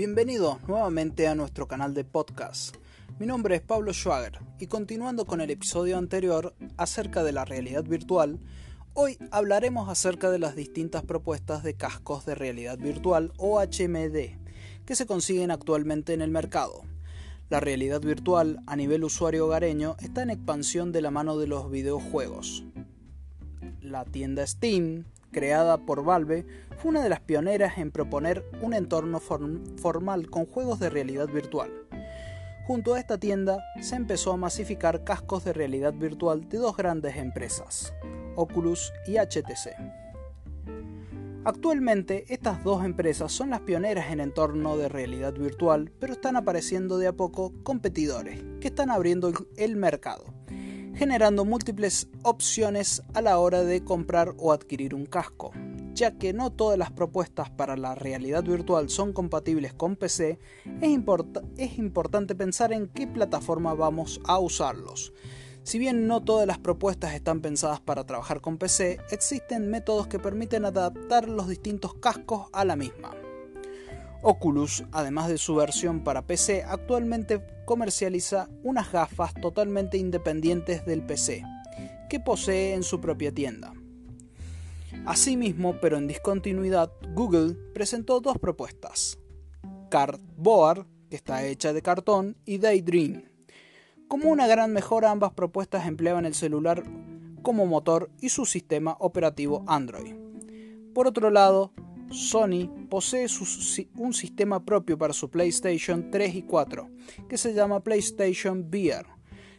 Bienvenidos nuevamente a nuestro canal de podcast. Mi nombre es Pablo Schwager y continuando con el episodio anterior acerca de la realidad virtual, hoy hablaremos acerca de las distintas propuestas de cascos de realidad virtual o HMD que se consiguen actualmente en el mercado. La realidad virtual a nivel usuario hogareño está en expansión de la mano de los videojuegos. La tienda Steam, creada por Valve, fue una de las pioneras en proponer un entorno formal con juegos de realidad virtual. Junto a esta tienda se empezó a masificar cascos de realidad virtual de dos grandes empresas, Oculus y HTC. Actualmente estas dos empresas son las pioneras en entorno de realidad virtual, pero están apareciendo de a poco competidores que están abriendo el mercado generando múltiples opciones a la hora de comprar o adquirir un casco. Ya que no todas las propuestas para la realidad virtual son compatibles con PC, es, importante pensar en qué plataforma vamos a usarlos. Si bien no todas las propuestas están pensadas para trabajar con PC, existen métodos que permiten adaptar los distintos cascos a la misma. Oculus, además de su versión para PC, actualmente comercializa unas gafas totalmente independientes del PC, que posee en su propia tienda. Asimismo, pero en discontinuidad, Google presentó dos propuestas, Cardboard, que está hecha de cartón, y Daydream. Como una gran mejora, ambas propuestas empleaban el celular como motor y su sistema operativo Android. Por otro lado, Sony posee un sistema propio para su PlayStation 3 y 4, que se llama PlayStation VR.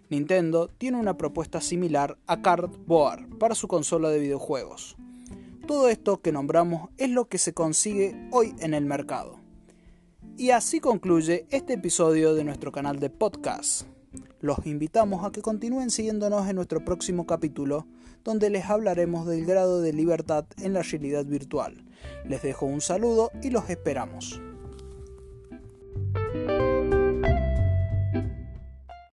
Nintendo tiene una propuesta similar a Cardboard para su consola de videojuegos. Todo esto que nombramos es lo que se consigue hoy en el mercado. Y así concluye este episodio de nuestro canal de podcast. Los invitamos a que continúen siguiéndonos en nuestro próximo capítulo, donde les hablaremos del grado de libertad en la realidad virtual. Les dejo un saludo y los esperamos.